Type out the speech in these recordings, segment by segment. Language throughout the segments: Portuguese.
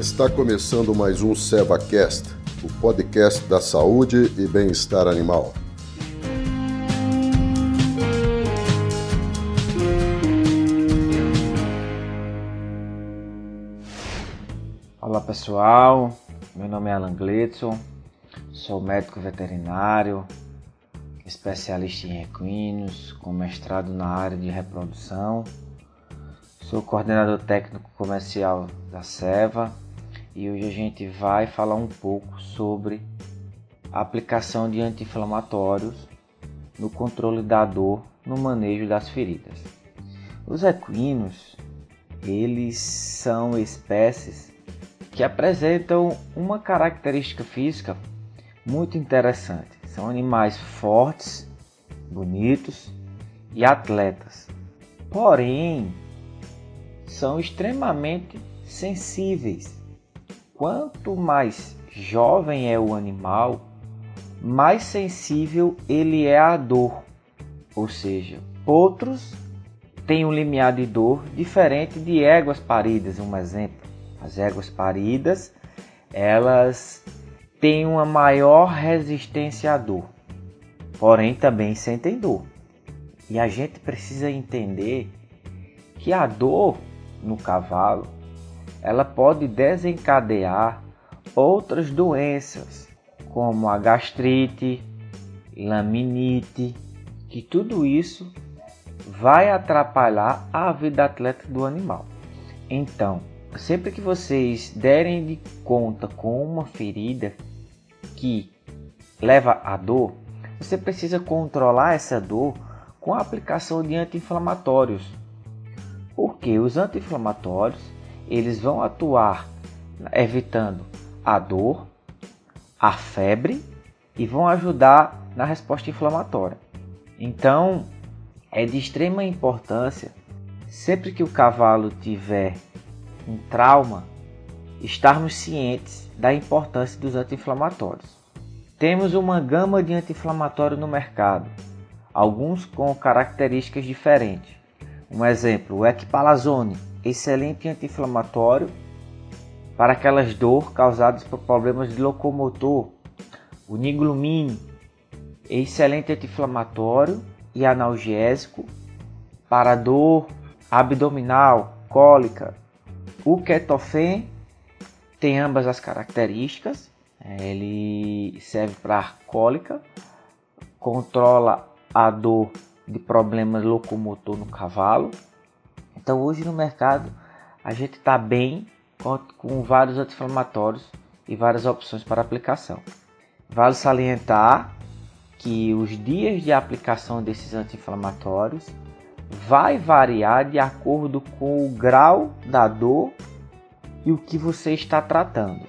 Está começando mais um SevaCast, o podcast da saúde e bem-estar animal. Olá pessoal, meu nome é Alan Gletson, sou médico veterinário, especialista em equinos, com mestrado na área de reprodução. Sou coordenador técnico comercial da Seva e hoje a gente vai falar um pouco sobre a aplicação de anti-inflamatórios no controle da dor no manejo das feridas. Os equinos, eles são espécies que apresentam uma característica física muito interessante. São animais fortes, bonitos e atletas. Porém, são extremamente sensíveis. Quanto mais jovem é o animal, mais sensível ele é à dor. Ou seja, outros têm um limiar de dor diferente de éguas paridas, um exemplo. As éguas paridas, elas têm uma maior resistência à dor, porém também sentem dor. E a gente precisa entender que a dor no cavalo, ela pode desencadear outras doenças, como a gastrite, laminite, que tudo isso vai atrapalhar a vida atleta do animal. Então, sempre que vocês derem de conta com uma ferida, que leva à dor, você precisa controlar essa dor com a aplicação de anti-inflamatórios. Porque os anti-inflamatórios, eles vão atuar evitando a dor, a febre e vão ajudar na resposta inflamatória. Então, é de extrema importância, sempre que o cavalo tiver um trauma, estarmos cientes da importância dos anti-inflamatórios. Temos uma gama de anti-inflamatório no mercado, alguns com características diferentes. Um exemplo, o Equipalazone, excelente anti-inflamatório para aquelas dor causadas por problemas de locomotor. O Niglumine, excelente anti-inflamatório e analgésico para dor abdominal, cólica. O Ketofen tem ambas as características. É, ele serve para cólica, controla a dor de problemas locomotor no cavalo. Então hoje no mercado a gente está bem com, vários anti-inflamatórios e várias opções para aplicação. Vale salientar que os dias de aplicação desses anti-inflamatórios vai variar de acordo com o grau da dor e o que você está tratando.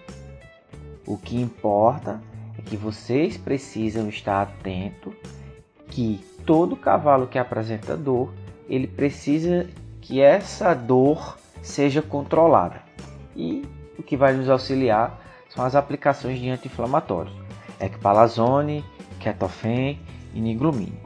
O que importa é que vocês precisam estar atento que todo cavalo que apresenta dor, ele precisa que essa dor seja controlada. E o que vai nos auxiliar são as aplicações de anti-inflamatórios, Ecpalazone, Ketofen e Nigrumine.